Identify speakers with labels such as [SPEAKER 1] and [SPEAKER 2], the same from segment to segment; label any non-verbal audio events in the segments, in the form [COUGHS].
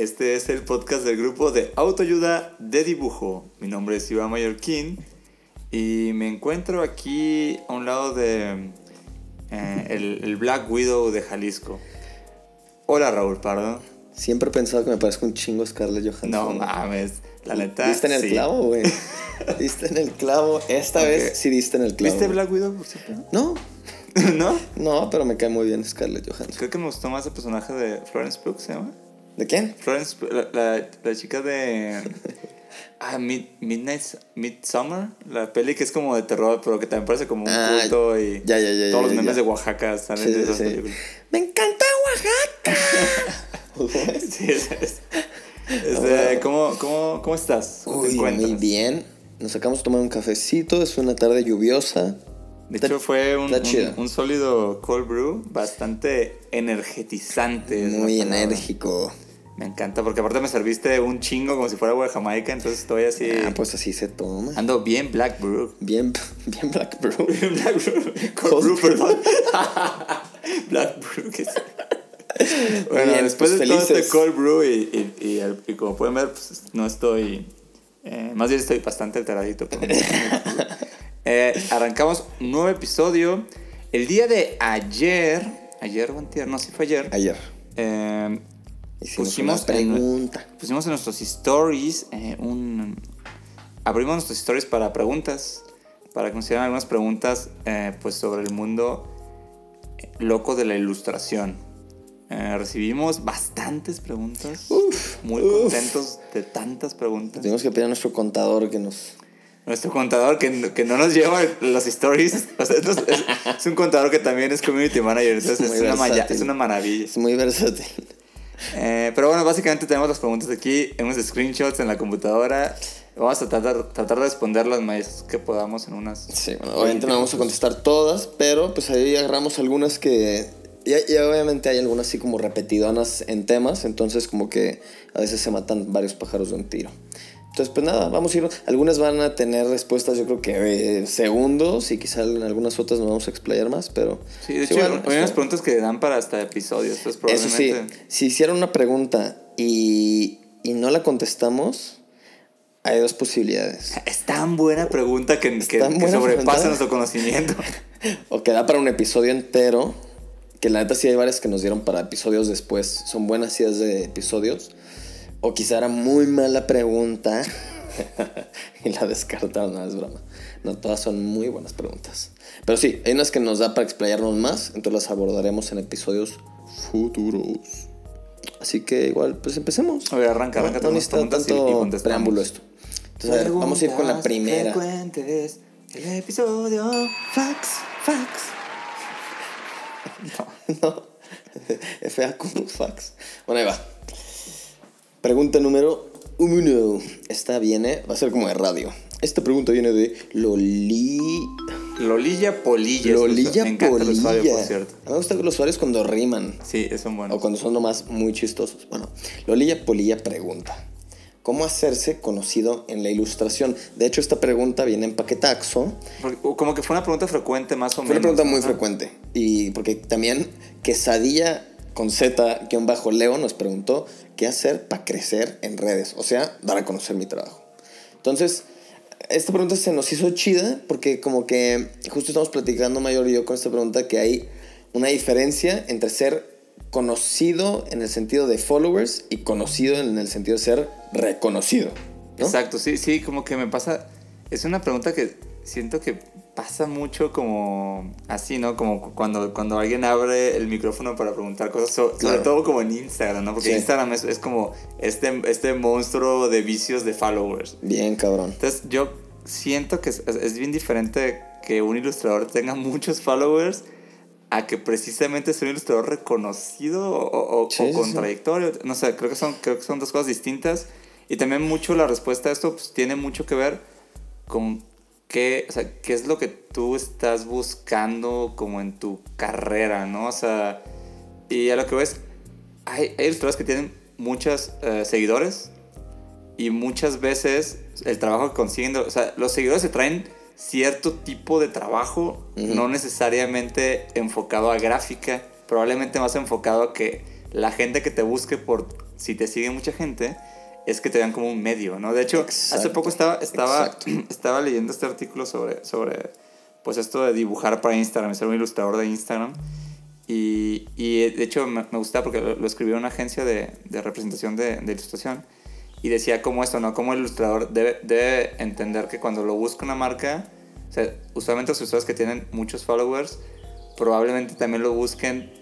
[SPEAKER 1] Este es el podcast del grupo de autoayuda de dibujo. Mi nombre es Iván Mallorquín y me encuentro aquí a un lado de eh, el, el Black Widow de Jalisco. Hola Raúl Pardo.
[SPEAKER 2] Siempre he pensado que me parezco un chingo Scarlett Johansson.
[SPEAKER 1] No mames, la neta.
[SPEAKER 2] Diste en el
[SPEAKER 1] sí.
[SPEAKER 2] clavo, güey. [LAUGHS] diste en el clavo. Esta vez sí diste en el clavo.
[SPEAKER 1] ¿Viste. Black Widow, por cierto?
[SPEAKER 2] No, [LAUGHS]
[SPEAKER 1] ¿No?
[SPEAKER 2] no, pero me cae muy bien Scarlett Johansson.
[SPEAKER 1] Creo que me gustó más el personaje de Florence Pugh, ¿se llama?
[SPEAKER 2] ¿De quién?
[SPEAKER 1] Florence, la, la, la chica de. [LAUGHS] Ah, Mid, Midnight. Midsummer. La peli que es como de terror, pero que también parece como un
[SPEAKER 2] Ah,
[SPEAKER 1] culto y.
[SPEAKER 2] ya, ya, ya,
[SPEAKER 1] Todos los memes de Oaxaca salen
[SPEAKER 2] Sí,
[SPEAKER 1] de esas
[SPEAKER 2] sí.
[SPEAKER 1] películas.
[SPEAKER 2] Me encanta Oaxaca. [LAUGHS]
[SPEAKER 1] Sí, es. es- este, ¿cómo, cómo, ¿Cómo estás?
[SPEAKER 2] Muy bien. Nos acabamos de tomar un cafecito. Es una tarde lluviosa.
[SPEAKER 1] De hecho, fue un, un, un sólido cold brew bastante energetizante.
[SPEAKER 2] Muy
[SPEAKER 1] palabra. Me encanta, porque aparte me serviste un chingo como si fuera agua de Jamaica, entonces estoy así.
[SPEAKER 2] Ah, pues así se toma.
[SPEAKER 1] Ando bien Black Brew.
[SPEAKER 2] Bien, bien Black Brew. [LAUGHS]
[SPEAKER 1] Black Brew. Cold Brew, perdón. [LAUGHS] Black Brew, que es- Bueno,
[SPEAKER 2] bien,
[SPEAKER 1] después
[SPEAKER 2] pues
[SPEAKER 1] de todo este. Cold Brew y, y, y, y como pueden ver, pues no estoy. eh, más bien estoy bastante alteradito. [LAUGHS] Eh, arrancamos un nuevo episodio. El día de ayer. Ayer o antier, no, sí fue ayer.
[SPEAKER 2] Ayer
[SPEAKER 1] eh,
[SPEAKER 2] hicimos
[SPEAKER 1] Pusimos
[SPEAKER 2] una
[SPEAKER 1] en-
[SPEAKER 2] pregunta.
[SPEAKER 1] pusimos en nuestros stories eh, un... Abrimos nuestros stories para preguntas, para que nos hicieran algunas preguntas eh, pues sobre el mundo loco de la ilustración. Eh, recibimos bastantes preguntas. muy
[SPEAKER 2] uf.
[SPEAKER 1] contentos de tantas preguntas.
[SPEAKER 2] Tenemos que pedir a nuestro contador que nos...
[SPEAKER 1] Nuestro contador que, que no nos lleva los stories. [LAUGHS] o sea, es, es- es un contador que también es community manager. Entonces
[SPEAKER 2] muy
[SPEAKER 1] es, una, maya- es una maravilla.
[SPEAKER 2] Es muy versátil.
[SPEAKER 1] Eh, pero bueno, básicamente tenemos las preguntas aquí, unos screenshots en la computadora. Vamos a tratar, tratar de responder las más que podamos en unas.
[SPEAKER 2] Sí, bueno, obviamente no vamos a contestar todas, pero pues ahí agarramos algunas que... Y, y obviamente hay algunas así como repetidonas en temas, entonces como que a veces se matan varios pájaros de un tiro. Entonces pues nada, vamos a ir... Algunas van a tener respuestas yo creo que eh, segundos y quizá en algunas otras nos vamos a explayar más, pero...
[SPEAKER 1] Sí, de hecho,
[SPEAKER 2] bueno,
[SPEAKER 1] hay unas preguntas que dan para hasta episodios. Entonces,
[SPEAKER 2] Eso sí,
[SPEAKER 1] probablemente.
[SPEAKER 2] si hicieron una pregunta y, y no la contestamos, hay dos posibilidades.
[SPEAKER 1] Es tan buena pregunta que, que, sobrepasa
[SPEAKER 2] pregunta.
[SPEAKER 1] nuestro conocimiento. [LAUGHS]
[SPEAKER 2] O que da para un episodio entero. Que la neta sí hay varias que nos dieron para episodios después. Son buenas ideas de episodios. O quizá era muy mala pregunta. [LAUGHS] y la descartaron, no es broma. No, todas son muy buenas preguntas. Pero sí, hay unas que nos da para explayarnos más. Entonces las abordaremos en episodios futuros. Así que igual, pues empecemos.
[SPEAKER 1] A ver, arranca,
[SPEAKER 2] No-
[SPEAKER 1] arranca
[SPEAKER 2] no necesita
[SPEAKER 1] preguntas y- y
[SPEAKER 2] tanto preámbulo esto. Entonces, a ver, vamos a ir con la primera.
[SPEAKER 1] frecuentes del episodio. Fax, fax. [LAUGHS]
[SPEAKER 2] No. [LAUGHS] FAQ fax. Bueno, ahí va. Pregunta número uno. Esta viene, va a ser como de radio. Esta pregunta viene de Loli...
[SPEAKER 1] Lolilla Polilla.
[SPEAKER 2] Lolilla
[SPEAKER 1] Me
[SPEAKER 2] Polilla.
[SPEAKER 1] usuario, por cierto.
[SPEAKER 2] A mí me gusta los usuarios cuando riman.
[SPEAKER 1] Sí, son buenos.
[SPEAKER 2] O cuando son nomás muy chistosos. Bueno, Lolilla Polilla pregunta. ¿Cómo hacerse conocido en la ilustración? De hecho, esta pregunta viene en paquetaxo.
[SPEAKER 1] Como que fue una pregunta frecuente, más o
[SPEAKER 2] Fue
[SPEAKER 1] menos.
[SPEAKER 2] una pregunta muy
[SPEAKER 1] Ajá.
[SPEAKER 2] frecuente. Y porque también Quesadilla con Z, guion bajo Leo, nos preguntó qué hacer para crecer en redes. O sea, dar a conocer mi trabajo. Entonces, esta pregunta se nos hizo chida porque como que justo estamos platicando Mayor y yo con esta pregunta que hay una diferencia entre ser conocido en el sentido de followers y conocido en el sentido de ser reconocido. ¿no?
[SPEAKER 1] Exacto, sí, sí, como que me pasa. Es una pregunta que siento que pasa mucho como así, ¿no? Como cu- cuando, cuando alguien abre el micrófono para preguntar cosas, so- sobre
[SPEAKER 2] Claro.
[SPEAKER 1] todo como en Instagram, ¿no? Porque
[SPEAKER 2] Sí.
[SPEAKER 1] Instagram es, es como este, este monstruo de vicios de followers.
[SPEAKER 2] Bien, cabrón.
[SPEAKER 1] Entonces yo siento que es, es- es bien diferente que un ilustrador tenga [LAUGHS] muchos followers a que precisamente ser un ilustrador reconocido o, o,
[SPEAKER 2] Sí,
[SPEAKER 1] o con
[SPEAKER 2] sí.
[SPEAKER 1] trayectoria. No sé, creo que, son, creo que son dos cosas distintas. Y también mucho la respuesta a esto pues, tiene mucho que ver con qué, o sea, qué es lo que tú estás buscando como en tu carrera, ¿no? O sea, y a lo que ves, hay, hay ilustradores que tienen muchos eh, seguidores y muchas veces el trabajo que consiguen, o sea, los seguidores se traen cierto tipo de trabajo, no necesariamente enfocado a gráfica, probablemente más enfocado a que la gente que te busque por si te sigue mucha gente es que te vean como un medio, ¿no? De hecho, hace poco estaba estaba
[SPEAKER 2] exacto. [CLEARS THROAT]
[SPEAKER 1] estaba leyendo este artículo sobre sobre pues esto de dibujar para Instagram, ser un ilustrador de Instagram. Y, y de hecho me, me gustaba porque lo, lo escribió una agencia de, de representación de, de ilustración y decía como esto, ¿no? Como el ilustrador debe, debe entender que cuando lo busca una marca, o sea, usualmente los ilustradores que tienen muchos followers, probablemente también lo busquen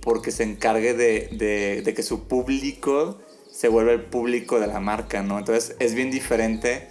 [SPEAKER 1] porque se encargue de, de, de que su público se vuelva el público de la marca, ¿no? Entonces es bien diferente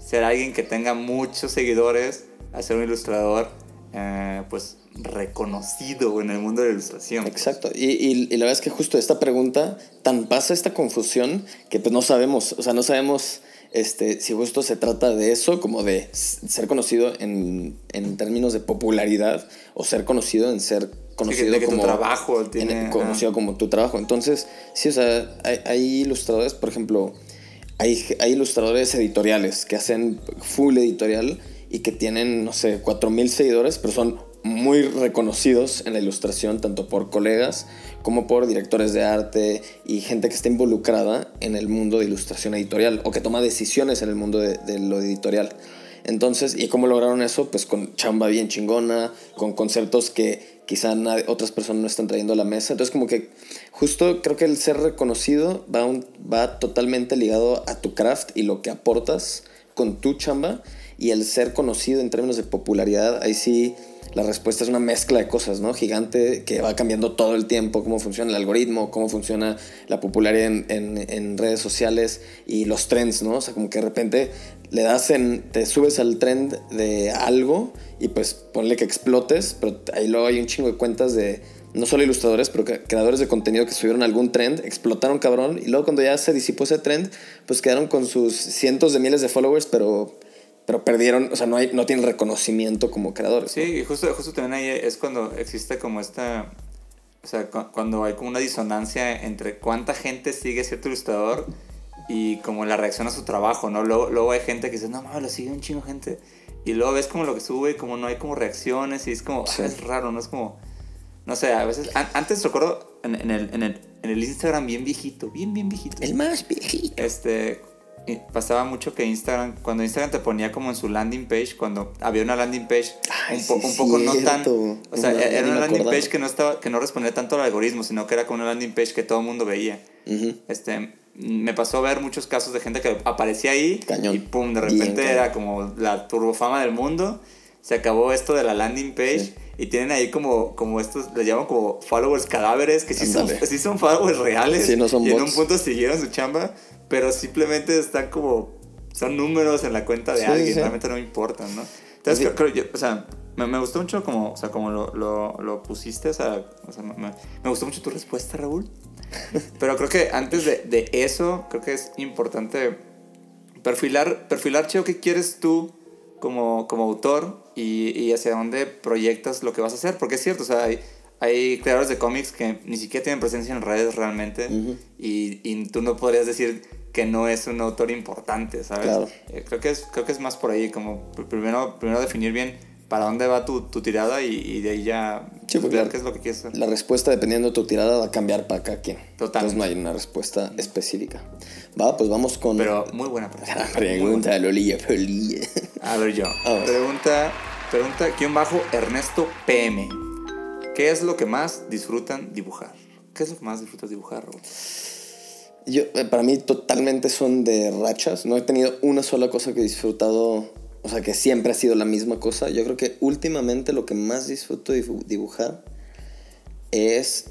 [SPEAKER 1] ser alguien que tenga muchos seguidores a ser un ilustrador, eh, pues reconocido en el mundo de la ilustración.
[SPEAKER 2] Exacto. Y, y- y la verdad es que justo esta pregunta, tan pasa esta confusión que pues no sabemos, o sea, no sabemos este, si justo se trata de eso, como de ser conocido en, en términos de popularidad o ser conocido en ser conocido
[SPEAKER 1] que tu
[SPEAKER 2] como
[SPEAKER 1] trabajo
[SPEAKER 2] en- conocido como tu trabajo. Entonces, sí, o sea, hay, hay ilustradores, por ejemplo, hay, hay ilustradores editoriales que hacen full editorial y que tienen, no sé, 4000 seguidores, pero son muy reconocidos en la ilustración, tanto por colegas como por directores de arte y gente que está involucrada en el mundo de ilustración editorial o que toma decisiones en el mundo de, de lo editorial. Entonces, ¿y cómo lograron eso? Pues con chamba bien chingona, con conceptos que quizá nadie- otras personas no están trayendo a la mesa. Entonces, como que justo creo que el ser reconocido va, un- va totalmente ligado a tu craft y lo que aportas con tu chamba. Y el ser conocido en términos de popularidad, ahí sí la respuesta es una mezcla de cosas, ¿no? Gigante que va cambiando todo el tiempo, cómo funciona el algoritmo, cómo funciona la popularidad en, redes sociales y los trends, ¿no? O sea, como que de repente le das en, te subes al trend de algo y pues ponle que explotes, pero ahí luego hay un chingo de cuentas de no solo ilustradores, pero creadores de contenido que subieron algún trend, explotaron cabrón y luego cuando ya se disipó ese trend, pues quedaron con sus cientos de miles de followers, pero pero perdieron, o sea, no, hay, no tienen reconocimiento como creadores.
[SPEAKER 1] Sí, y justo, justo también ahí es cuando existe como esta, o sea, cu- cuando hay como una disonancia entre cuánta gente sigue cierto ilustrador y como la reacción a su trabajo, ¿no? Luego, luego hay gente que dice, no mames, lo sigue un chingo gente. Y luego ves como lo que sube como no hay como reacciones y es como, ah,
[SPEAKER 2] Sí.
[SPEAKER 1] es raro, ¿no? Es como, no sé, a veces, an- antes recuerdo en, en el, en, el, en el Instagram bien viejito, bien, bien viejito.
[SPEAKER 2] El más viejito.
[SPEAKER 1] Este, pasaba mucho que Instagram, cuando Instagram te ponía como en su landing page, cuando había una landing page
[SPEAKER 2] Ay,
[SPEAKER 1] un, po-
[SPEAKER 2] sí,
[SPEAKER 1] un poco no tan, o sea,
[SPEAKER 2] No,
[SPEAKER 1] era una landing
[SPEAKER 2] acordaba.
[SPEAKER 1] page que no estaba, que no respondía tanto al algoritmo, sino que era como una landing page que todo el mundo veía.
[SPEAKER 2] Ujú.
[SPEAKER 1] Este, me pasó ver muchos casos de gente que aparecía ahí
[SPEAKER 2] Cañón.
[SPEAKER 1] y pum, de
[SPEAKER 2] Bien
[SPEAKER 1] repente
[SPEAKER 2] cañón.
[SPEAKER 1] era como la turbofama del mundo. Se acabó esto de la landing page
[SPEAKER 2] Sí.
[SPEAKER 1] y tienen ahí como, como estos, les llaman como followers cadáveres, que sí son, sí son followers reales.
[SPEAKER 2] Sí, no son
[SPEAKER 1] y en un
[SPEAKER 2] bots.
[SPEAKER 1] punto siguieron su chamba, pero simplemente están como, son números en la cuenta de
[SPEAKER 2] Sí,
[SPEAKER 1] alguien,
[SPEAKER 2] sí.
[SPEAKER 1] realmente no importan, ¿no? Entonces,
[SPEAKER 2] Sí.
[SPEAKER 1] creo, yo, o sea, me, me gustó mucho como, o sea, como lo, lo, lo pusiste, o sea, o sea, me, gustó mucho tu respuesta, Raúl. [LAUGHS] Pero creo que antes de, de eso, creo que es importante perfilar, perfilar, Cheo, qué quieres tú como, como autor y, y hacia dónde proyectas lo que vas a hacer. Porque es cierto, o sea, hay, hay creadores de cómics que ni siquiera tienen presencia en redes realmente y, y tú no podrías decir que no es un autor importante, ¿sabes?
[SPEAKER 2] Claro.
[SPEAKER 1] Eh, creo, que es, creo que es más por ahí, como pr- primero, primero definir bien para dónde va tu, tu tirada y, y de ahí ya
[SPEAKER 2] Sí,
[SPEAKER 1] pues, ver
[SPEAKER 2] la-
[SPEAKER 1] qué es lo que quieres hacer.
[SPEAKER 2] La respuesta, dependiendo de tu tirada, va a cambiar para cada quien.
[SPEAKER 1] Total.
[SPEAKER 2] Entonces no hay una respuesta específica. Va, pues vamos con
[SPEAKER 1] Pero muy buena pregunta. [LAUGHS]
[SPEAKER 2] pregunta de Lolilla Polilla.
[SPEAKER 1] A ver yo. [LAUGHS]
[SPEAKER 2] A ver.
[SPEAKER 1] Pregunta, pregunta, guion bajo, Ernesto PM. ¿Qué es lo que más disfrutan dibujar? ¿Qué es lo que más disfrutas dibujar, Raúl?
[SPEAKER 2] Yo, eh, para mí totalmente son de rachas. No he tenido una sola cosa que he disfrutado, o sea, que siempre ha sido la misma cosa. Yo creo que últimamente lo que más disfruto dibu- dibujar es...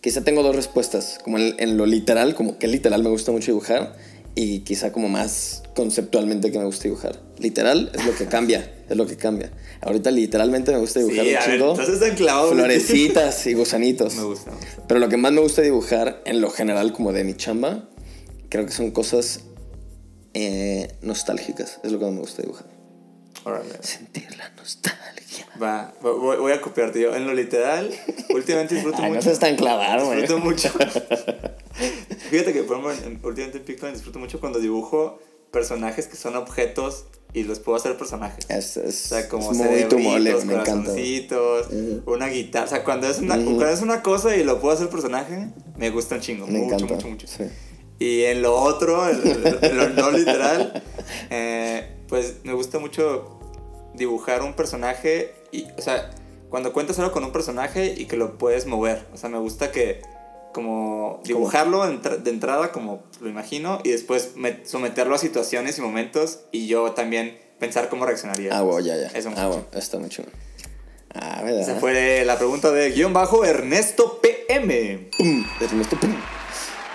[SPEAKER 2] Quizá tengo dos respuestas, como en, en lo literal, como que literal me gusta mucho dibujar, y quizá como más conceptualmente que me gusta dibujar. Literal es lo que cambia, es lo que cambia. Ahorita literalmente me gusta dibujar
[SPEAKER 1] Sí,
[SPEAKER 2] un
[SPEAKER 1] ver,
[SPEAKER 2] chingo.
[SPEAKER 1] entonces están clavados.
[SPEAKER 2] Florecitas y gusanitos. [LAUGHS]
[SPEAKER 1] Me gusta.
[SPEAKER 2] Pero lo que más me gusta dibujar, en lo general, como de mi chamba, creo que son cosas eh, nostálgicas. Es lo que más me gusta dibujar.
[SPEAKER 1] Órale.
[SPEAKER 2] Sentir la nostalgia.
[SPEAKER 1] Va, voy, voy a copiarte yo. En lo literal, últimamente [LAUGHS] disfruto
[SPEAKER 2] Ay, no
[SPEAKER 1] mucho.
[SPEAKER 2] seas tan clavado.
[SPEAKER 1] Disfruto mucho. [LAUGHS] Fíjate que, por ejemplo, en- en- últimamente en Pickman disfruto mucho cuando dibujo personajes que son objetos y los puedo hacer personajes.
[SPEAKER 2] Es, es,
[SPEAKER 1] O sea, como
[SPEAKER 2] es muy tu mole, me encanta. güey.
[SPEAKER 1] corazoncitos, una guitarra. O sea, cuando es una, cuando es una cosa y lo puedo hacer personaje, me gusta un chingo.
[SPEAKER 2] Me
[SPEAKER 1] mucho,
[SPEAKER 2] encanta.
[SPEAKER 1] mucho, mucho.
[SPEAKER 2] sí.
[SPEAKER 1] Y en lo otro, el- lo no literal, [LAUGHS] eh, pues me gusta mucho dibujar un personaje y, o sea, cuando cuentas algo con un personaje y que lo puedes mover. O sea, me gusta que como dibujarlo de entrada como lo imagino y después me- someterlo a situaciones y momentos y yo también pensar cómo reaccionaría.
[SPEAKER 2] Ah, bueno, ya, ya.
[SPEAKER 1] Eso me
[SPEAKER 2] ah, bueno, está muy chulo. Ah, ¿verdad?
[SPEAKER 1] Esa fue la pregunta de guion bajo Ernesto PM.
[SPEAKER 2] Pum, Ernesto, pum.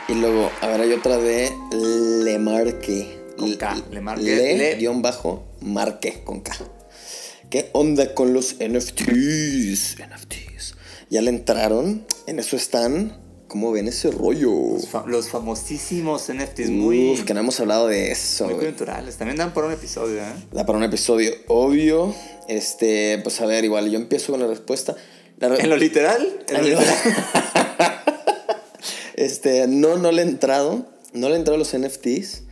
[SPEAKER 2] Y luego, a ver, hay otra de Lemarque.
[SPEAKER 1] Con K, Lemarque,
[SPEAKER 2] Le,
[SPEAKER 1] Le-
[SPEAKER 2] guion bajo, Marque, con K. ¿Qué onda con los NFTs? NFTs. ¿Ya le entraron? ¿En eso están? ¿Cómo ven ese rollo?
[SPEAKER 1] Los, fa- los famosísimos NFTs muy,
[SPEAKER 2] Uf, que no hemos hablado de eso.
[SPEAKER 1] muy culturales. También dan por un episodio, ¿eh?
[SPEAKER 2] Da para un episodio obvio. Este, pues a ver, igual yo empiezo con la respuesta. La re-
[SPEAKER 1] ¿En lo literal? En lo
[SPEAKER 2] En lo-
[SPEAKER 1] literal. [LAUGHS]
[SPEAKER 2] Este, no, no le he entrado. No le he entrado a los NFTs.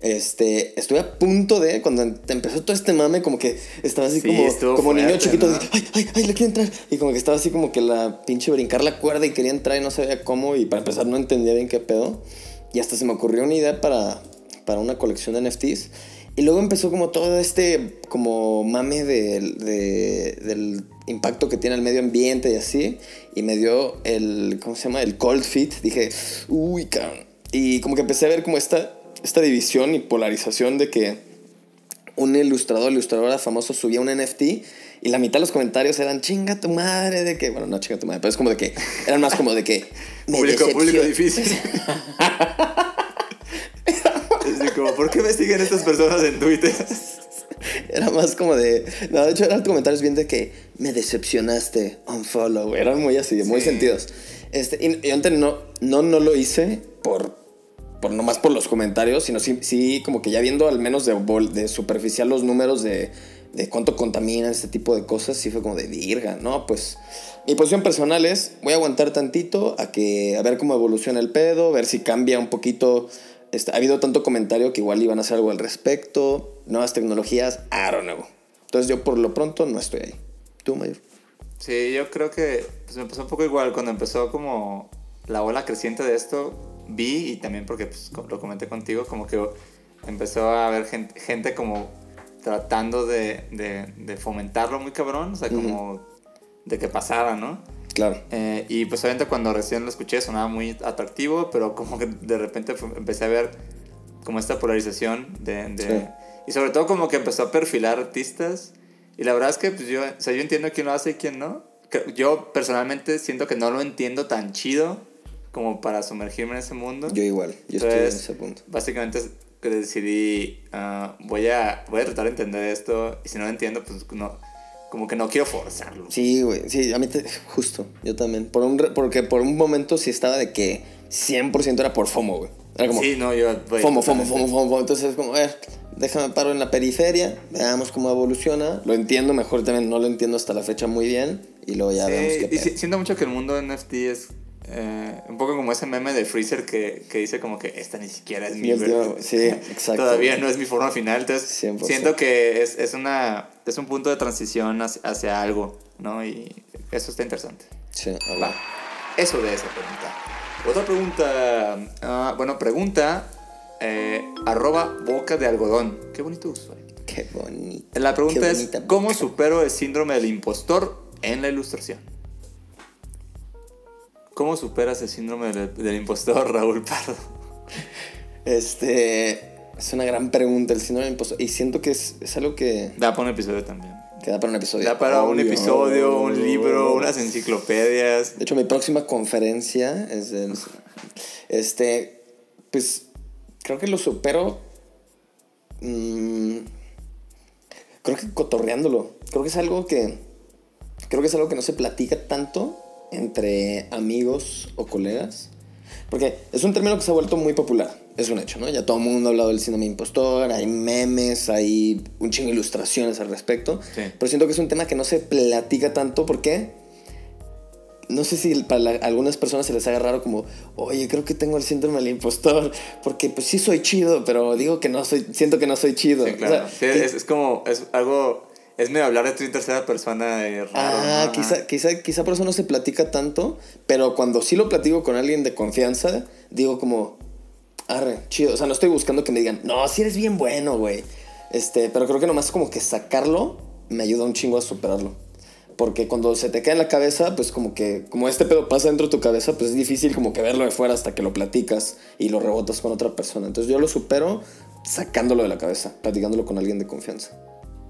[SPEAKER 2] Este, estuve a punto de, cuando te empezó todo este mame, como que estaba así
[SPEAKER 1] Sí,
[SPEAKER 2] como, como niño chiquito,
[SPEAKER 1] ¿no?
[SPEAKER 2] de, ay, ay, ay, le quiero entrar. Y como que estaba así como que la pinche brincar la cuerda y quería entrar y no sabía cómo. Y para empezar no entendía bien qué pedo. Y hasta se me ocurrió una idea para, para una colección de NFTs. Y luego empezó como todo este como mame del- de- del impacto que tiene el medio ambiente y así. Y me dio el, ¿cómo se llama? El cold fit. Dije, uy, cabrón. Y como que empecé a ver como esta, esta división y polarización de que un ilustrador, ilustradora famoso subía un NFT y la mitad de los comentarios eran chinga tu madre, de que, bueno, no chinga tu madre, pero es como de que, eran más como de que... me
[SPEAKER 1] Público, público difícil. [LAUGHS] Es como, ¿por qué me siguen estas personas en Twitter?
[SPEAKER 2] Era más como de. No, de hecho, eran comentarios bien de que me decepcionaste, unfollow. Eran muy así, muy
[SPEAKER 1] Sí.
[SPEAKER 2] sentidos. Este, y, y antes no, no, no lo hice por. Por nomás por los comentarios, sino sí, sí como que ya viendo al menos de, de superficial los números de, de cuánto contaminan este tipo de cosas, sí fue como de virga, ¿no? Pues mi posición personal es, voy a aguantar tantito a que, a ver cómo evoluciona el pedo, ver si cambia un poquito. Este, ha habido tanto comentario que igual iban a hacer algo al respecto, nuevas tecnologías, I don't know. Entonces yo por lo pronto no estoy ahí. ¿Tú, Mayor?
[SPEAKER 1] Sí, yo creo que pues, me pasó un poco igual cuando empezó como la ola creciente de esto. Vi y también porque pues, lo comenté contigo, como que empezó a haber gente, gente como tratando de, de, de fomentarlo muy cabrón, o sea, como de que pasara, ¿no?
[SPEAKER 2] Claro.
[SPEAKER 1] Eh, y pues obviamente cuando recién lo escuché sonaba muy atractivo, pero como que de repente fue- empecé a ver como esta polarización de... de-
[SPEAKER 2] Sí.
[SPEAKER 1] Y sobre todo como que empezó a perfilar artistas. Y la verdad es que pues yo, o sea, yo entiendo quién lo hace y quién no. Yo personalmente siento que no lo entiendo tan chido como para sumergirme en ese mundo.
[SPEAKER 2] Yo igual, yo estoy en ese punto.
[SPEAKER 1] Básicamente decidí, ah, voy, a, voy a tratar de entender esto y si no lo entiendo, pues no, como que no quiero forzarlo.
[SPEAKER 2] Sí, güey, sí, a mí te, justo, yo también. Por un, porque por un momento sí estaba de que 100% era por FOMO, güey. Era como
[SPEAKER 1] Sí, no, yo... voy
[SPEAKER 2] FOMO, FOMO,
[SPEAKER 1] totalmente.
[SPEAKER 2] FOMO, FOMO. Entonces es como, a ver, déjame paro en la periferia, veamos cómo evoluciona. Lo entiendo mejor también, no lo entiendo hasta la fecha muy bien. Y luego ya
[SPEAKER 1] Sí,
[SPEAKER 2] vemos qué
[SPEAKER 1] y si- siento mucho que el mundo NFT es eh, un poco como ese meme de Freezer que, que dice como que esta ni siquiera es mi...
[SPEAKER 2] Sí, es
[SPEAKER 1] ver-
[SPEAKER 2] de- sí, exacto.
[SPEAKER 1] Todavía no es mi forma final. Entonces
[SPEAKER 2] 100%.
[SPEAKER 1] siento que es, es, una, es un punto de transición hacia, hacia algo, ¿no? Y eso está interesante.
[SPEAKER 2] Sí.
[SPEAKER 1] Va. Eso de esa pregunta. Otra pregunta. ah, bueno, pregunta. eh, arroba boca de algodón. Qué bonito usuario.
[SPEAKER 2] Qué bonito.
[SPEAKER 1] La pregunta es: ¿Cómo supero el síndrome del impostor en la ilustración? ¿Cómo superas el síndrome del, del impostor, [LAUGHS] Raúl Pardo?
[SPEAKER 2] Este. Es una gran pregunta el síndrome del impostor. Y siento que es, es algo que,
[SPEAKER 1] Da para un episodio también.
[SPEAKER 2] que da para un episodio.
[SPEAKER 1] Da para un episodio, un libro, unas enciclopedias.
[SPEAKER 2] De hecho, mi próxima conferencia es de. Este. Pues. creo que lo supero. mm, creo que cotorreándolo. Creo que es algo que. Creo que es algo que no se platica tanto entre amigos o colegas. Porque es un término que se ha vuelto muy popular. Es un hecho, ¿no? Ya todo el mundo ha hablado del síndrome impostor, hay memes, hay un chingo de ilustraciones al respecto.
[SPEAKER 1] Sí.
[SPEAKER 2] Pero siento que es un tema que no se platica tanto porque no sé si para la- algunas personas se les haga raro como, oye, creo que tengo el síndrome del impostor, porque pues sí soy chido, pero digo que no soy, siento que no soy chido.
[SPEAKER 1] Sí,
[SPEAKER 2] O
[SPEAKER 1] claro.
[SPEAKER 2] sea,
[SPEAKER 1] Sí,
[SPEAKER 2] que-
[SPEAKER 1] es, es como, es algo, es medio hablar de tu en tercera persona de raro.
[SPEAKER 2] Ah,
[SPEAKER 1] ¿no?
[SPEAKER 2] quizá, quizá, quizá por eso no se platica tanto, pero cuando sí lo platico con alguien de confianza, digo como, arre, chido. O sea, no estoy buscando que me digan, no, sí eres bien bueno, güey. Este, pero creo que nomás como que sacarlo me ayuda un chingo a superarlo. Porque cuando se te queda en la cabeza, pues como que, como este pedo pasa dentro de tu cabeza, pues es difícil como que verlo de fuera hasta que lo platicas y lo rebotas con otra persona. Entonces yo lo supero sacándolo de la cabeza, platicándolo con alguien de confianza.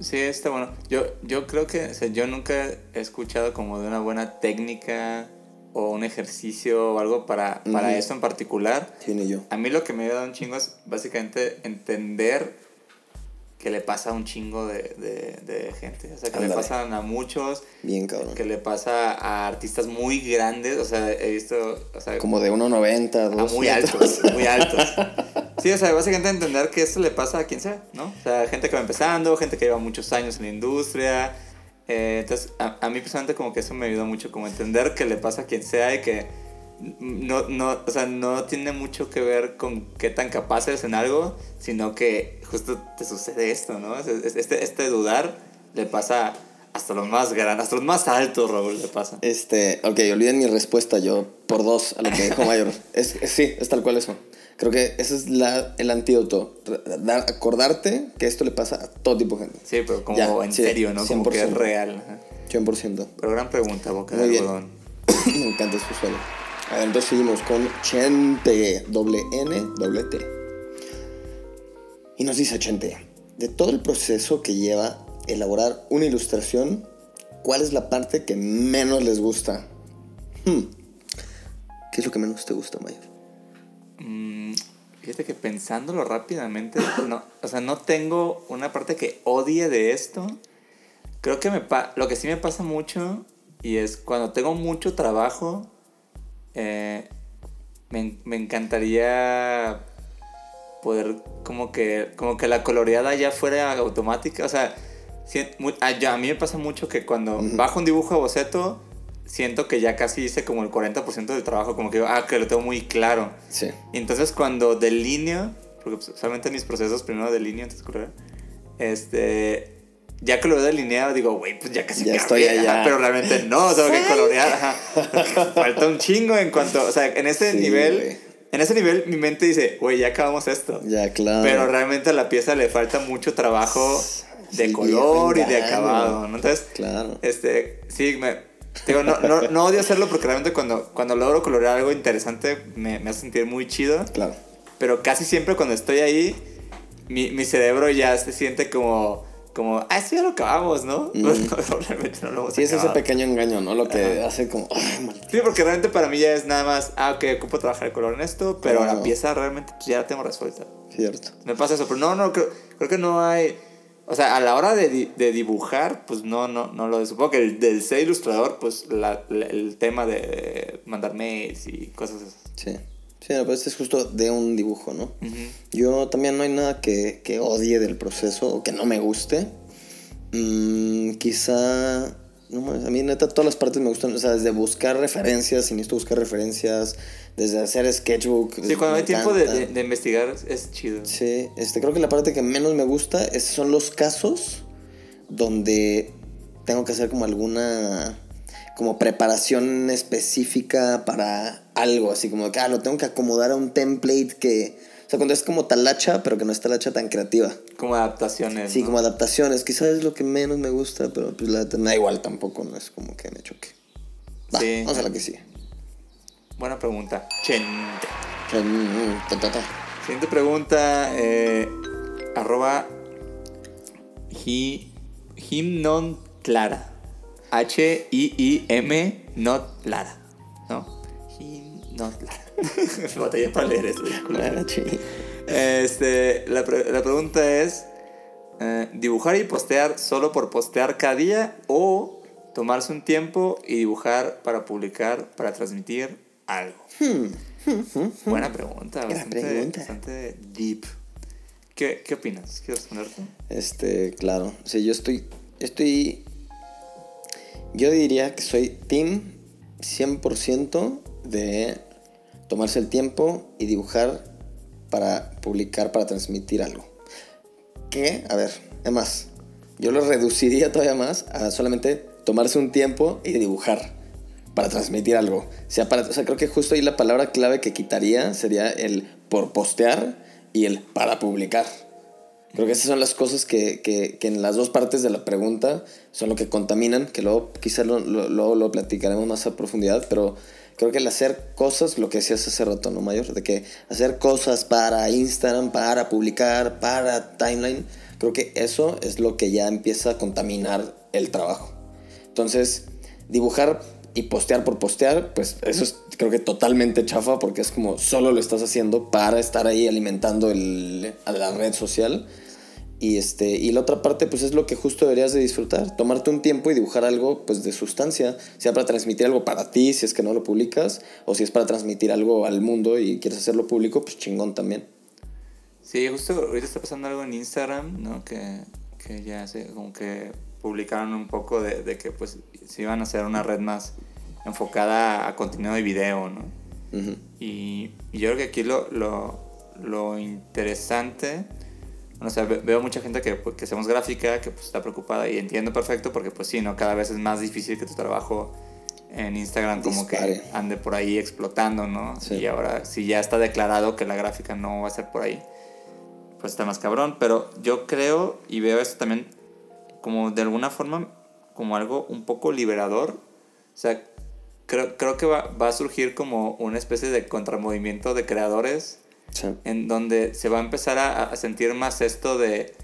[SPEAKER 1] Sí, está bueno. Yo, yo creo que, o sea, yo nunca he escuchado como de una buena técnica o un ejercicio o algo para, para
[SPEAKER 2] Ujú.
[SPEAKER 1] eso en particular.
[SPEAKER 2] Sí, ni yo.
[SPEAKER 1] A mí lo que me ayuda un chingo es básicamente entender que le pasa a un chingo de, de, de gente. O sea, que le pasan a muchos,
[SPEAKER 2] Bien cabrón.
[SPEAKER 1] que le pasa a artistas muy grandes. O sea, he visto, o sea,
[SPEAKER 2] Como de 1.90,
[SPEAKER 1] a
[SPEAKER 2] 2
[SPEAKER 1] muy altos, muy [LAUGHS] altos. Sí, o sea, básicamente entender que esto le pasa a quien sea, ¿no? O sea, gente que va empezando, gente que lleva muchos años en la industria. Eh, entonces, a, a mí personalmente como que eso me ayudó mucho, como entender que le pasa a quien sea y que no, no, o sea, no tiene mucho que ver con qué tan capaz eres en algo, sino que justo te sucede esto, ¿no? Es- es- Este, este dudar le pasa hasta los más grandes, hasta los más altos, Raúl, le pasa.
[SPEAKER 2] Este, ok, olviden mi respuesta yo por dos a lo que dijo [LAUGHS] Mayor. Es, es- sí, es tal cual eso. Creo que ese es la, el antídoto. Dar- acordarte que esto le pasa a todo tipo de gente.
[SPEAKER 1] Sí, pero como
[SPEAKER 2] Ya,
[SPEAKER 1] en
[SPEAKER 2] sí,
[SPEAKER 1] serio, ¿no? Como que es
[SPEAKER 2] 100%.
[SPEAKER 1] real. ajá.
[SPEAKER 2] 100%.
[SPEAKER 1] Pero gran pregunta, boca
[SPEAKER 2] Muy
[SPEAKER 1] de
[SPEAKER 2] bien.
[SPEAKER 1] algodón. [COUGHS]
[SPEAKER 2] Me encanta este suelo. Entonces seguimos con Chente, doble N, doble T. Y nos dice Chente, de todo el proceso que lleva elaborar una ilustración, ¿cuál es la parte que menos les gusta? Hmm. ¿Qué es lo que menos te gusta, Mayor?
[SPEAKER 1] Mm, fíjate que pensándolo rápidamente, no, o sea, no tengo una parte que odie de esto. Creo que me lo que sí me pasa mucho y es cuando tengo mucho trabajo, eh, me, me encantaría poder como que, como que la coloreada ya fuera automática. O sea, si- mu- a, mí me pasa mucho que cuando bajo un dibujo a boceto, siento que ya casi hice como el 40% del trabajo, como que, ah, que lo tengo muy claro.
[SPEAKER 2] Sí.
[SPEAKER 1] Y entonces cuando delineo, porque pues, solamente en mis procesos primero delineo antes de colorear, este, ya que lo he delineado digo, güey, pues ya casi
[SPEAKER 2] Ya
[SPEAKER 1] acabé",
[SPEAKER 2] estoy allá.
[SPEAKER 1] ajá, pero realmente no, tengo que colorear, ajá. [LAUGHS] falta un chingo en cuanto, o sea, en ese
[SPEAKER 2] Sí,
[SPEAKER 1] nivel,
[SPEAKER 2] güey.
[SPEAKER 1] en ese nivel mi mente dice, güey, ya acabamos esto.
[SPEAKER 2] Ya, claro.
[SPEAKER 1] Pero realmente a la pieza le falta mucho trabajo de
[SPEAKER 2] Sí,
[SPEAKER 1] color y de acabado, ¿no? Entonces,
[SPEAKER 2] Claro.
[SPEAKER 1] este, sí, me, digo, no, no, no odio hacerlo porque realmente cuando, cuando logro colorear algo interesante me, me hace sentir muy chido.
[SPEAKER 2] Claro.
[SPEAKER 1] Pero casi siempre cuando estoy ahí, mi, mi cerebro ya se siente como, como, ah, sí, ya lo acabamos, ¿no?
[SPEAKER 2] Mm. [LAUGHS]
[SPEAKER 1] realmente no lo hemos
[SPEAKER 2] Sí, es ese pequeño engaño, ¿no? Lo que hace como, ay.
[SPEAKER 1] Sí, porque realmente para mí ya es nada más, ah, ok, ocupo trabajar el color en esto, pero
[SPEAKER 2] Claro.
[SPEAKER 1] la pieza realmente pues, ya la tengo resuelta.
[SPEAKER 2] Cierto.
[SPEAKER 1] Me pasa eso, pero no, no, creo, creo que no hay... O sea, a la hora de, di- de dibujar, pues no, no, no lo supongo que el del ser ilustrador, pues la- la- el tema de mandar mails y cosas así.
[SPEAKER 2] Sí. Sí, pero este es justo de un dibujo, ¿no? Yo también no hay nada que, que odie del proceso o que no me guste. Mm, quizá. No, a mí, neta, todas las partes me gustan. O sea, desde buscar referencias, si necesito buscar referencias, desde hacer sketchbook.
[SPEAKER 1] Sí, cuando hay tiempo de, de- de investigar es chido.
[SPEAKER 2] Sí, este, creo que la parte que menos me gusta es, son los casos donde tengo que hacer como alguna como preparación específica para algo, así como que ah, lo tengo que acomodar a un template que, o sea, cuando es como talacha, pero que no es talacha tan creativa.
[SPEAKER 1] Como adaptaciones.
[SPEAKER 2] Sí,
[SPEAKER 1] ¿no?
[SPEAKER 2] como adaptaciones, quizás es lo que menos me gusta, pero pues la da igual tampoco, no es como que me choque. Va,
[SPEAKER 1] Sí.
[SPEAKER 2] vamos a la que sigue.
[SPEAKER 1] Buena pregunta. Chente.
[SPEAKER 2] Mm, ta, ta.
[SPEAKER 1] Siguiente pregunta. Eh, arroba hi, himnon clara. H-I-I-M not Lara. ¿No? Him not Lara. [LAUGHS] Me batallé para leer
[SPEAKER 2] chi.
[SPEAKER 1] Este, la, pre- la pregunta es, eh, ¿dibujar y postear solo por postear cada día o tomarse un tiempo y dibujar para publicar, para transmitir algo? Buena pregunta, bastante,
[SPEAKER 2] pregunta.
[SPEAKER 1] bastante deep. ¿Qué, ¿Qué opinas? ¿Quieres responder tú?
[SPEAKER 2] Este, claro. Sí, yo estoy. Estoy. Yo diría que soy team 100% de tomarse el tiempo y dibujar para publicar, para transmitir algo. ¿Qué? A ver, además, yo lo reduciría [LAUGHS] todavía más a solamente tomarse un tiempo y dibujar para transmitir algo. O sea, para, o sea, creo que justo ahí la palabra clave que quitaría sería el por postear y el para publicar. Creo que esas son las cosas que, que, que en las dos partes de la pregunta son lo que contaminan, que luego quizás lo, lo, lo platicaremos más a profundidad, pero creo que el hacer cosas, lo que decías hace rato, ¿no, Mayor? De que hacer cosas para Instagram, para publicar, para timeline, creo que eso es lo que ya empieza a contaminar el trabajo. Entonces, dibujar y postear por postear, pues eso es creo que totalmente chafa porque es como solo lo estás haciendo para estar ahí alimentando a la red social. Y, este, y la otra parte, pues es lo que justo deberías de disfrutar. Tomarte un tiempo y dibujar algo pues, de sustancia. Sea para transmitir algo para ti, si es que no lo publicas. O si es para transmitir algo al mundo y quieres hacerlo público, pues chingón también.
[SPEAKER 1] Sí, justo ahorita está pasando algo en Instagram, ¿no? Que, que ya se, como que publicaron un poco de, que pues se iban a hacer una red más enfocada a contenido de video, ¿no?
[SPEAKER 2] Ujú.
[SPEAKER 1] Y, y yo creo que aquí lo, lo, lo interesante, o sea, ve- veo mucha gente que, pues, que hacemos gráfica, que pues, está preocupada y entiendo perfecto porque pues sí, ¿no? Cada vez es más difícil que tu trabajo en Instagram como
[SPEAKER 2] Dispare.
[SPEAKER 1] que ande por ahí explotando, ¿no?
[SPEAKER 2] Sí.
[SPEAKER 1] Y ahora si ya está declarado que la gráfica no va a ser por ahí, pues está más cabrón. Pero yo creo y veo esto también como de alguna forma como algo un poco liberador. O sea, creo, creo que va, va a surgir como una especie de contramovimiento de creadores
[SPEAKER 2] Sí.
[SPEAKER 1] en donde se va a empezar a, a sentir más esto de,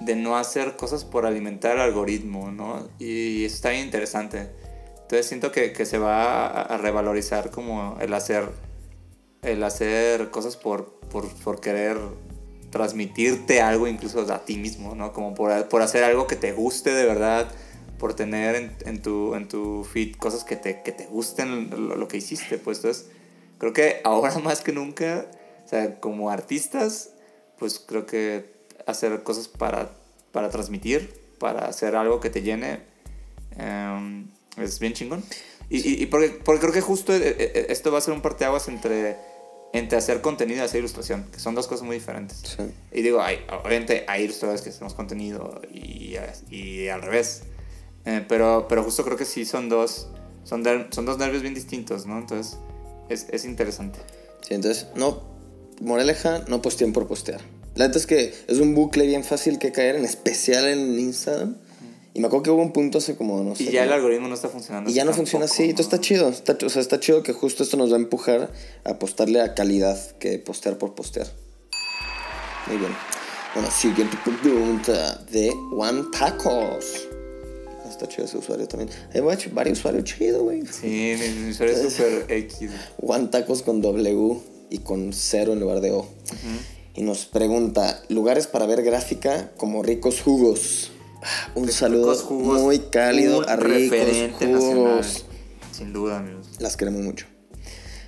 [SPEAKER 1] de no hacer cosas por alimentar el algoritmo, ¿no? Y eso está bien interesante. Entonces siento que, que se va a, a revalorizar como el hacer, el hacer cosas por, por, por querer transmitirte algo incluso a ti mismo, ¿no? Como por, por hacer algo que te guste de verdad, por tener en, en tu, en tu feed cosas que te, que te gusten lo, lo que hiciste, pues entonces creo que [LAUGHS] ahora más que nunca, o sea, como artistas, pues creo que hacer cosas para, para transmitir, para hacer algo que te llene, em, es bien chingón. Y, y, y porque, porque creo que justo eh, eh, esto va a ser un parteaguas entre, entre hacer contenido y hacer ilustración, que son dos cosas muy diferentes.
[SPEAKER 2] Sí.
[SPEAKER 1] Y digo, hay, obviamente hay ilustradores que hacemos contenido y, y al revés. Eh, pero, pero justo creo que sí son dos, son, de- son dos nervios bien distintos, ¿no? Entonces es, es interesante.
[SPEAKER 2] Sí, entonces, no, moraleja, no posteen por postear. La neta es que es un bucle bien fácil que caer, en especial en Instagram. Y me acuerdo que hubo un punto hace como, no sé.
[SPEAKER 1] Y ya el algoritmo no está funcionando.
[SPEAKER 2] Y ya no
[SPEAKER 1] así
[SPEAKER 2] funciona
[SPEAKER 1] tampoco,
[SPEAKER 2] así, entonces está
[SPEAKER 1] ¿no?
[SPEAKER 2] chido. Está, o sea, está chido que justo esto nos va a empujar a apostarle a calidad que postear por postear. Muy bien. Bueno, siguiente pregunta de Juan Tacos. Está chido ese usuario también. Hay varios varios usuarios chido, güey.
[SPEAKER 1] Sí, mi, usuario es súper X.
[SPEAKER 2] Juan Tacos con W y con cero en lugar de O. Y nos pregunta, lugares para ver gráfica como ricos jugos. Ah, Un saludo
[SPEAKER 1] Jugos,
[SPEAKER 2] muy cálido a ricos jugos.
[SPEAKER 1] nacional. Sin duda, amigos.
[SPEAKER 2] Las queremos mucho.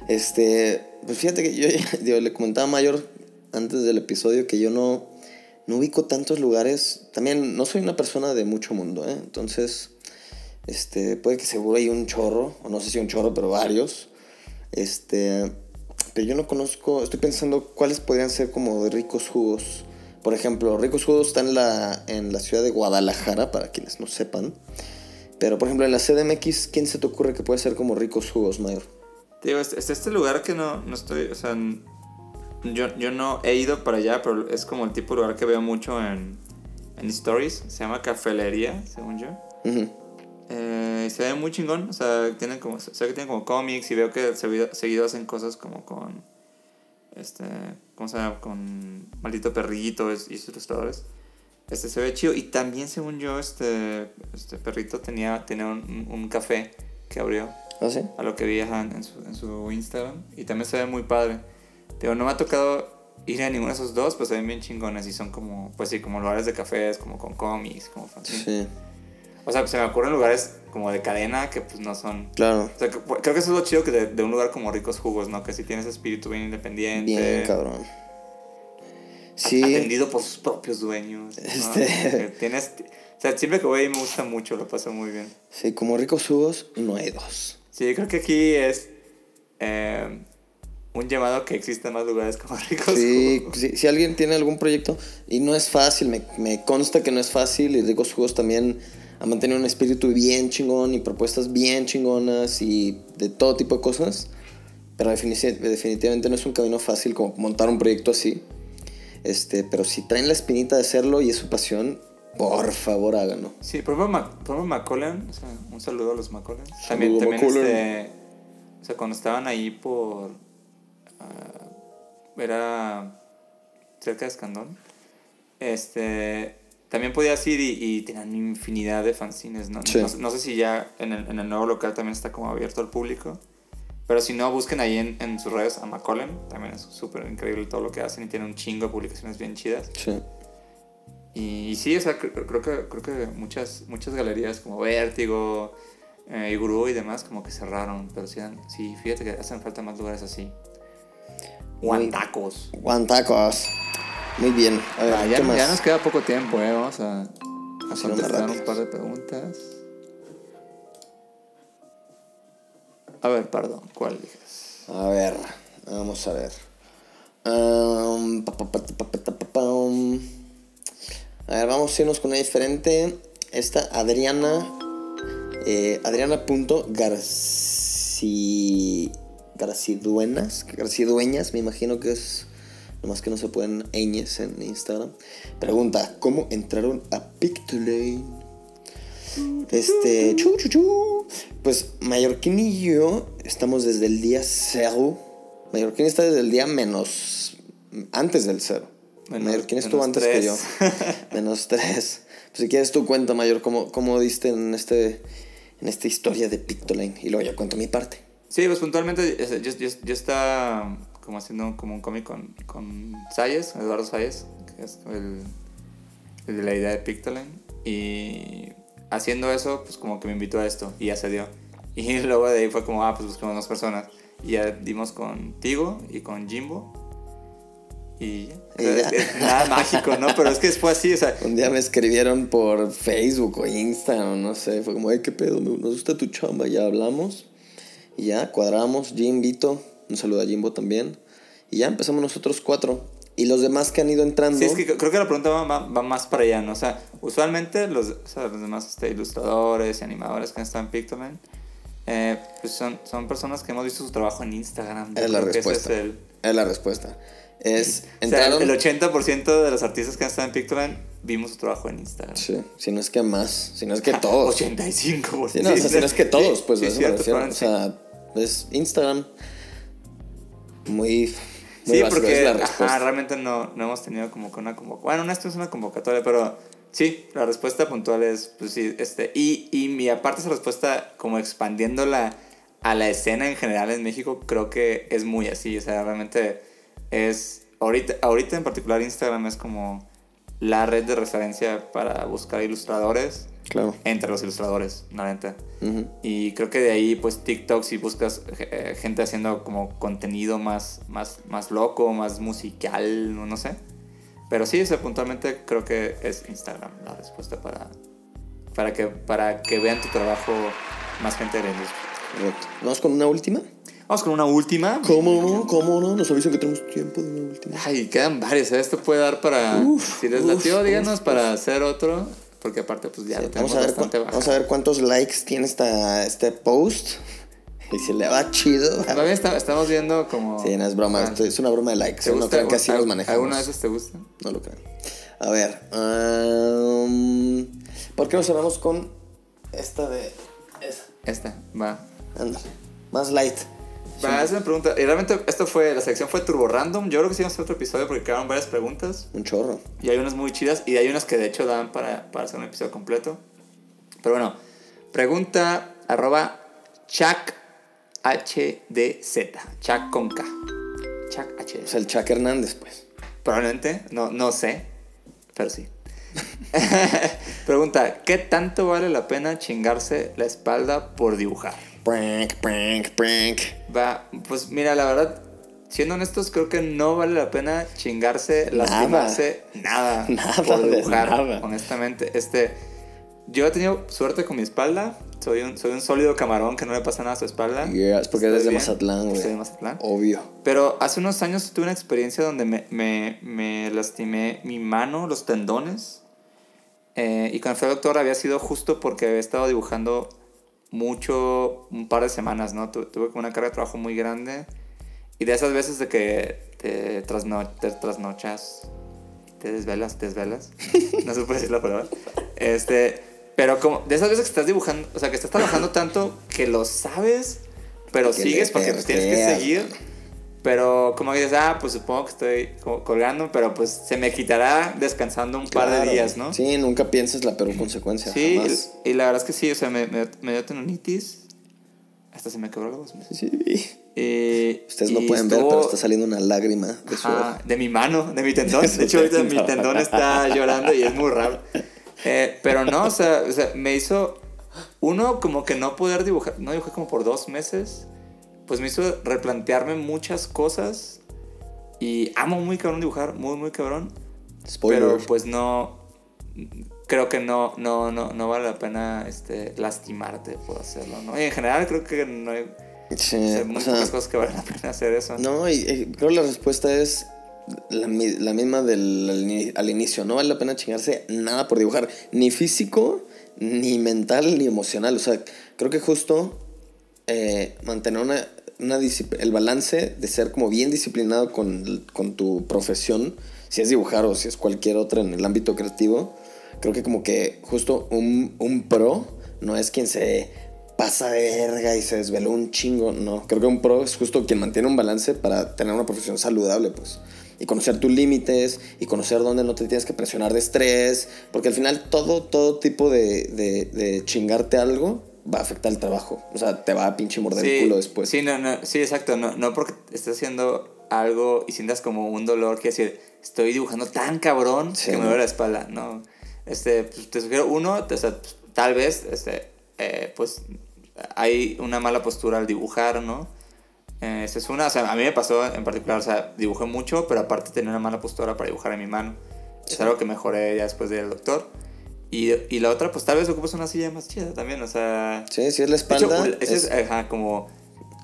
[SPEAKER 2] Este, pues fíjate que yo, [LAUGHS] yo le comentaba a Mayor antes del episodio que yo no, no ubico tantos lugares. También no soy una persona de mucho mundo, ¿eh? Entonces, este, puede que seguro hay un chorro, o no sé si un chorro, pero varios. Este, pero yo no conozco, estoy pensando cuáles podrían ser como ricos jugos. Por ejemplo, ricos jugos está en la, en la ciudad de Guadalajara, para quienes no sepan. Pero, por ejemplo, en la CDMX, ¿quién se te ocurre que puede ser como ricos jugos, Mayor?
[SPEAKER 1] Digo, es, es este lugar que no, no estoy, o sea, yo, yo no he ido para allá, pero es como el tipo de lugar que veo mucho en, en stories. Se llama Cafelería, según yo. Eh, se ve muy chingón, o sea, tienen como, sé que tienen como cómics y veo que seguido, seguido hacen cosas como con, este, ¿cómo se llama? Con Maldito Perrito y sus ilustradores. Este se ve chido y también según yo este, este perrito tenía, tenía un, un café que abrió
[SPEAKER 2] ¿Ah, sí?
[SPEAKER 1] a lo que vi en su, en su Instagram y también se ve muy padre. Digo, no me ha tocado ir a ninguno de esos dos, pues se ven bien chingones y son como, pues sí, como lugares de cafés, como con cómics, como fanzine.
[SPEAKER 2] Sí,
[SPEAKER 1] O sea, se me ocurren lugares como de cadena que pues no son...
[SPEAKER 2] claro.
[SPEAKER 1] O sea, que- creo que eso es lo chido que de, de un lugar como Ricos Jugos, ¿no? Que si tienes espíritu bien independiente.
[SPEAKER 2] Bien, cabrón. Sí,
[SPEAKER 1] Atendido por sus propios dueños. ¿no?
[SPEAKER 2] Este-
[SPEAKER 1] Tienes... O sea, siempre que voy ahí me gusta mucho, lo paso muy bien.
[SPEAKER 2] sí, como ricos jugos, no hay dos.
[SPEAKER 1] Sí, creo que aquí es eh, un llamado a que existan más lugares como [LAUGHS] Ricos
[SPEAKER 2] Sí, si, si alguien tiene algún proyecto y no es fácil, me, me consta que no es fácil y Ricos Jugos también ha mantenido un espíritu bien chingón y propuestas bien chingonas y de todo tipo de cosas, pero definitivamente no es un camino fácil como montar un proyecto así. Este, pero si traen la espinita de hacerlo y es su pasión, por favor háganlo.
[SPEAKER 1] Sí, por ejemplo, por ejemplo, o sea, un saludo a los Macaulay. También, también este, o sea, cuando estaban ahí por, ah, era cerca de Escandón, este, también podías ir y, y tenían infinidad de fanzines, ¿no?
[SPEAKER 2] Sí.
[SPEAKER 1] No, sé- no sé si ya en el, en el nuevo local también está como abierto al público, pero si no, busquen ahí en, en sus redes a Macaulay, también es súper increíble todo lo que hacen y tienen un chingo de publicaciones bien chidas.
[SPEAKER 2] Sí.
[SPEAKER 1] Y, y sí, o sea, cre- creo que, creo que muchas, muchas galerías como Vértigo, eh, y Gurú y demás como que cerraron, pero sí, sí, fíjate que hacen falta más lugares así. Guantacos.
[SPEAKER 2] Guantacos. Muy bien.
[SPEAKER 1] Ah, ya, nos queda poco tiempo, ¿eh? Vamos a, a un par de preguntas. A ver, perdón, ¿cuál dices?
[SPEAKER 2] A ver, vamos a ver. Pa, a ver, vamos a irnos con una diferente. Esta Adriana. Eh, Adriana.garcía. Garciduenas. Garcidueñas, me imagino que es. Nomás que no se pueden ñes en Instagram. Pregunta: ¿Cómo entraron a Pictolane? Este, chu, chu, chu. Pues Mallorquín y yo estamos desde el día cero. Mallorquín está desde el día menos. Antes del cero.
[SPEAKER 1] Menos-
[SPEAKER 2] Mallorquín estuvo antes que yo. [LAUGHS] menos tres. Pues si quieres tú cuenta, Mayor, cómo, cómo diste en este. En esta historia de Pictoline. Y luego ya cuento mi parte.
[SPEAKER 1] Sí, pues puntualmente o yo, yo, yo estaba como haciendo como un cómic con, con Salles, Eduardo Salles, que es el, el de la idea de Pictoline. Y haciendo eso, pues como que me invitó a esto y ya se dio. [LAUGHS] Y luego de ahí fue como, ah, pues buscamos más personas. Y ya dimos con Tigo y con Jimbo. Y. O
[SPEAKER 2] ya. [LAUGHS]
[SPEAKER 1] nada mágico, ¿no? Pero es que fue así, o sea, [LAUGHS]
[SPEAKER 2] Un día me escribieron por Facebook o Instagram, no sé. Fue como, ay, qué pedo, nos gusta tu chamba. Ya hablamos. Y ya cuadramos. Jim, Vito. Un saludo a Jimbo también. Y ya empezamos nosotros cuatro. Y los demás que han ido entrando.
[SPEAKER 1] Sí, es que creo que la pregunta va, va- va más para allá, ¿no? O sea, usualmente los, o sea, los demás este, ilustradores y animadores que han estado en Pictoline, eh, pues son, son personas que hemos visto su trabajo en Instagram.
[SPEAKER 2] Es la respuesta.
[SPEAKER 1] Es el,
[SPEAKER 2] Es la respuesta. Es,
[SPEAKER 1] o sea,
[SPEAKER 2] entraron...
[SPEAKER 1] el 80% de los artistas que han estado en Pictoline vimos su trabajo en Instagram.
[SPEAKER 2] Sí, si no es que más, si no es que todos.
[SPEAKER 1] 85%.
[SPEAKER 2] Sí, no, o sea, si no es que todos,
[SPEAKER 1] Sí,
[SPEAKER 2] pues
[SPEAKER 1] sí,
[SPEAKER 2] eso
[SPEAKER 1] cierto,
[SPEAKER 2] O sea, es Instagram. Muy, muy
[SPEAKER 1] Sí, porque
[SPEAKER 2] es la
[SPEAKER 1] ajá, realmente no, no hemos tenido como que una convocatoria. Bueno, esto es una convocatoria, pero sí, la respuesta puntual es, pues sí, este, y, y mi aparte esa respuesta, como expandiéndola a la escena en general en México, creo que es muy así, o sea, realmente es, ahorita, ahorita en particular Instagram es como la red de referencia para buscar ilustradores
[SPEAKER 2] Claro.
[SPEAKER 1] entre los ilustradores, la neta.
[SPEAKER 2] Ujú.
[SPEAKER 1] Y creo que de ahí, pues TikTok, si buscas eh, gente haciendo como contenido más, más, más loco, más musical, no, no sé. Pero sí, o sea, puntualmente creo que es Instagram la respuesta para, para, que, para que vean tu trabajo más gente de la industria.
[SPEAKER 2] Correcto. Vamos con una última.
[SPEAKER 1] Vamos con una última.
[SPEAKER 2] ¿Cómo no? ¿Cómo no? Nos avisan que tenemos tiempo de una última.
[SPEAKER 1] Ay, quedan varios. ¿eh? Esto puede dar para.
[SPEAKER 2] Uf,
[SPEAKER 1] si les
[SPEAKER 2] uf,
[SPEAKER 1] latió, díganos
[SPEAKER 2] uf,
[SPEAKER 1] para hacer otro. Porque aparte, pues ya
[SPEAKER 2] Sí,
[SPEAKER 1] lo tenemos
[SPEAKER 2] vamos, a ver
[SPEAKER 1] bastante bajo.
[SPEAKER 2] vamos a ver cuántos likes tiene esta, este post. [LAUGHS] Y si le va chido.
[SPEAKER 1] Todavía está- estamos viendo como.
[SPEAKER 2] Sí, no es broma.
[SPEAKER 1] Ah,
[SPEAKER 2] esto es una broma de likes.
[SPEAKER 1] ¿Te
[SPEAKER 2] ¿eh? No crean que así
[SPEAKER 1] ¿Al-
[SPEAKER 2] los manejamos.
[SPEAKER 1] ¿Alguno de esos te gusta?
[SPEAKER 2] No lo creo. A ver. um, ¿Por qué no cerramos con esta de. Esa?
[SPEAKER 1] Esta, va.
[SPEAKER 2] Ándale. Más light.
[SPEAKER 1] Va, es una pregunta. Y realmente esto fue, la sección fue turbo random. Yo creo que sí vamos a hacer otro episodio porque quedaron varias preguntas.
[SPEAKER 2] Un chorro.
[SPEAKER 1] Y hay unas muy chidas y hay unas que de hecho dan para, para hacer un episodio completo. Pero bueno, pregunta arroba Chuck HDZ. Chuck con K. Chuck
[SPEAKER 2] O
[SPEAKER 1] HDZ.
[SPEAKER 2] sea, el Chuck Hernández, pues.
[SPEAKER 1] Probablemente, no, no sé, pero sí. [LAUGHS] Pregunta, ¿qué tanto vale la pena chingarse la espalda por dibujar?
[SPEAKER 2] Prank, prank, prank.
[SPEAKER 1] Va, pues mira, la verdad, siendo honestos, creo que no vale la pena chingarse, lastimarse, nada, [LAUGHS]
[SPEAKER 2] Nada
[SPEAKER 1] por dibujar,
[SPEAKER 2] nada.
[SPEAKER 1] honestamente. Este, yo he tenido suerte con mi espalda, soy un, soy un sólido camarón que no le pasa nada a su espalda.
[SPEAKER 2] Yeah, es porque eres de Mazatlán, güey.
[SPEAKER 1] Soy de Mazatlán.
[SPEAKER 2] Obvio.
[SPEAKER 1] Pero hace unos años tuve una experiencia donde me, me, me lastimé mi mano, los tendones. Eh, y cuando fui al doctor había sido justo porque había estado dibujando mucho, un par de semanas, ¿no? Tu- tuve como una carga de trabajo muy grande. Y de esas veces de que te, trasno te trasnochas, te desvelas, te desvelas. [LAUGHS] No se puede decir la palabra. Este, pero como de esas veces que estás dibujando, o sea, que estás trabajando tanto que lo sabes, pero
[SPEAKER 2] Que
[SPEAKER 1] sigues porque tienes que seguir. Pero como dices, ah, pues supongo que estoy colgando, pero pues se me quitará descansando un par de días, ¿no?
[SPEAKER 2] Sí, nunca pienses la peor consecuencia.
[SPEAKER 1] Sí,
[SPEAKER 2] jamás.
[SPEAKER 1] y, y la verdad es que sí, o sea, me, me, me dio tendonitis. Hasta se me quebró la voz.
[SPEAKER 2] Sí.
[SPEAKER 1] Eh,
[SPEAKER 2] Ustedes no pueden ver, pero está saliendo una lágrima de su
[SPEAKER 1] Ajá, de mi mano, de mi tendón. [LAUGHS] De hecho, ahorita mi tendón está llorando y es muy raro. Eh, pero no, o sea, o sea, me hizo. Uno, como que no poder dibujar. No dibujé como por dos meses. Pues me hizo replantearme muchas cosas. Y amo muy cabrón dibujar, muy, muy cabrón.
[SPEAKER 2] Spoiler.
[SPEAKER 1] Pero pues no. Creo que no, no, no, no vale la pena este, lastimarte por hacerlo, ¿no? Y en general creo que no hay
[SPEAKER 2] Sí,
[SPEAKER 1] o sea,
[SPEAKER 2] o
[SPEAKER 1] muy
[SPEAKER 2] sea,
[SPEAKER 1] pocas cosas que valen la pena hacer eso.
[SPEAKER 2] No, y, y creo que la respuesta es la, mi- la misma del al inicio. No vale la pena chingarse nada por dibujar, ni físico, ni mental, ni emocional. O sea, creo que justo eh, mantener una, el balance de ser como bien disciplinado con, con tu profesión, si es dibujar o si es cualquier otra en el ámbito creativo, creo que como que justo un, un pro no es quien se pasa de verga y se desveló un chingo, no. Creo que un pro es justo quien mantiene un balance para tener una profesión saludable, pues. Y conocer tus límites y conocer dónde no te tienes que presionar de estrés. Porque al final todo, todo tipo de chingarte algo va a afectar el trabajo. O sea, te va a pinche morder el culo después.
[SPEAKER 1] Sí, no, no, sí, exacto. No, no porque estés haciendo algo y sientas como un dolor, que decir, estoy dibujando tan cabrón
[SPEAKER 2] Sí,
[SPEAKER 1] que me duele la espalda. No. Este, pues, te sugiero, uno, te- o sea, pues, tal vez, este, eh, pues, hay una mala postura al dibujar, ¿no? Eh, esa es una, o sea, a mí me pasó en particular, o sea, dibujé mucho, pero aparte tenía una mala postura para dibujar en mi mano. Es algo que mejoré ya después del doctor. Y, y la otra, pues tal vez ocupas una silla más chida también, o sea...
[SPEAKER 2] Sí, si es la
[SPEAKER 1] De hecho,
[SPEAKER 2] espalda.
[SPEAKER 1] es,
[SPEAKER 2] es-
[SPEAKER 1] ajá, como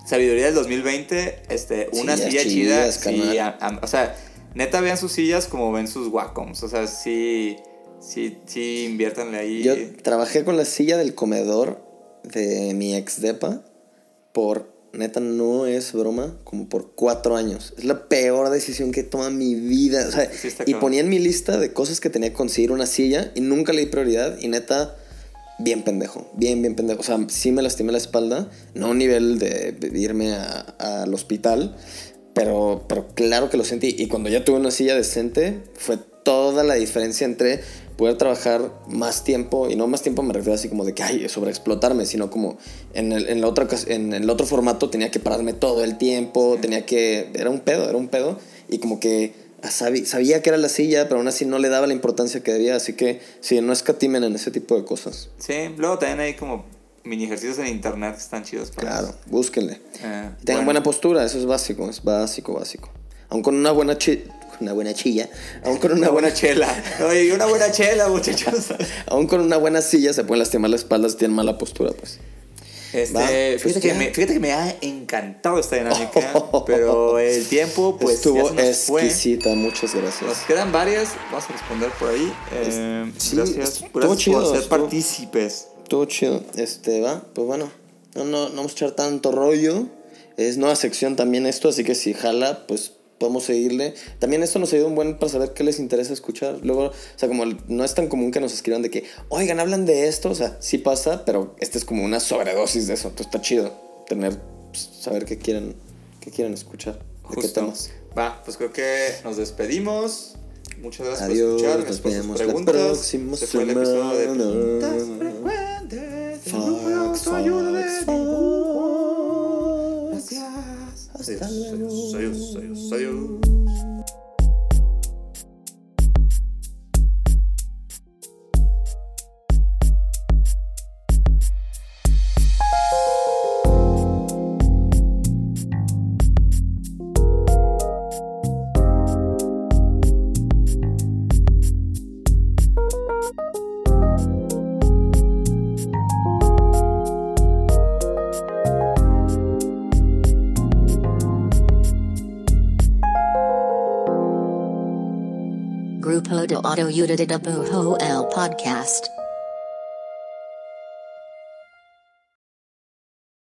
[SPEAKER 1] sabiduría del 2020, este, una silla chida. sí, a- a- o sea, neta vean sus sillas como ven sus Wacoms. O sea, sí, sí, sí, inviértanle ahí.
[SPEAKER 2] Yo trabajé con la silla del comedor de mi ex depa por, neta, no es broma, como por cuatro años. Es la peor decisión que he tomado en mi vida. O sea,
[SPEAKER 1] Sí,
[SPEAKER 2] y ponía en mi lista de cosas que tenía que conseguir una silla y nunca le di prioridad y neta, bien pendejo, bien, bien pendejo. O sea, sí me lastimé la espalda, no a un nivel de, irme al hospital, pero, pero claro que lo sentí. Y cuando ya tuve una silla decente, fue toda la diferencia entre poder trabajar más tiempo, y no más tiempo me refiero así como de que, ay, sobreexplotarme, sino como en el, en la otra, en el otro formato tenía que pararme todo el tiempo, tenía que, era un pedo, era un pedo, y como que sabi- sabía que era la silla, pero aún así no le daba la importancia que debía, así que sí, no escatimen en ese tipo de cosas.
[SPEAKER 1] Sí, luego también hay como mini ejercicios en internet que están chidos para
[SPEAKER 2] Claro,
[SPEAKER 1] eso.
[SPEAKER 2] búsquenle.
[SPEAKER 1] Eh,
[SPEAKER 2] Tengan
[SPEAKER 1] bueno,
[SPEAKER 2] buena postura, eso es básico, es básico, básico. Aún con una buena chi- una buena chilla, aún con una
[SPEAKER 1] Una buena
[SPEAKER 2] buena
[SPEAKER 1] chela. Oye, una buena chela, muchachos. [LAUGHS]
[SPEAKER 2] aún con una buena silla se pueden lastimar la espalda si tienen mala postura, pues.
[SPEAKER 1] Este,
[SPEAKER 2] pues
[SPEAKER 1] fíjate, que me, fíjate que me ha encantado esta dinámica, [LAUGHS] pero el tiempo pues
[SPEAKER 2] Estuvo
[SPEAKER 1] fue.
[SPEAKER 2] exquisita, muchas gracias.
[SPEAKER 1] Nos quedan varias, vamos a responder por ahí. Eh,
[SPEAKER 2] sí,
[SPEAKER 1] gracias
[SPEAKER 2] chido,
[SPEAKER 1] por ser
[SPEAKER 2] estuvo-
[SPEAKER 1] partícipes.
[SPEAKER 2] Todo chido. Este, va, pues bueno. No, no, no vamos a echar tanto rollo. Es nueva sección también esto, así que si jala, pues podemos seguirle. También esto nos ayuda un buen para saber qué les interesa escuchar. Luego, o sea, como no es tan común que nos escriban de que, oigan, hablan de esto. O sea, sí pasa, pero este es como una sobredosis de eso. Entonces está chido tener, pues, saber qué quieren, qué quieren escuchar. De qué
[SPEAKER 1] Justo.
[SPEAKER 2] temas.
[SPEAKER 1] Va, pues creo que nos despedimos. Muchas gracias
[SPEAKER 2] Adiós,
[SPEAKER 1] por escuchar.
[SPEAKER 2] nos vemos la
[SPEAKER 1] preguntas.
[SPEAKER 2] próxima
[SPEAKER 1] Este fue el episodio de preguntas frecuentes.
[SPEAKER 2] Fox,
[SPEAKER 1] de
[SPEAKER 2] Fox,
[SPEAKER 1] dibujo.
[SPEAKER 2] Fox.
[SPEAKER 1] Gracias.
[SPEAKER 2] Hasta
[SPEAKER 1] Adiós,
[SPEAKER 2] luego.
[SPEAKER 1] adiós, adiós, adiós, adiós.
[SPEAKER 3] Grupo de Autoayuda de Bujo el Podcast.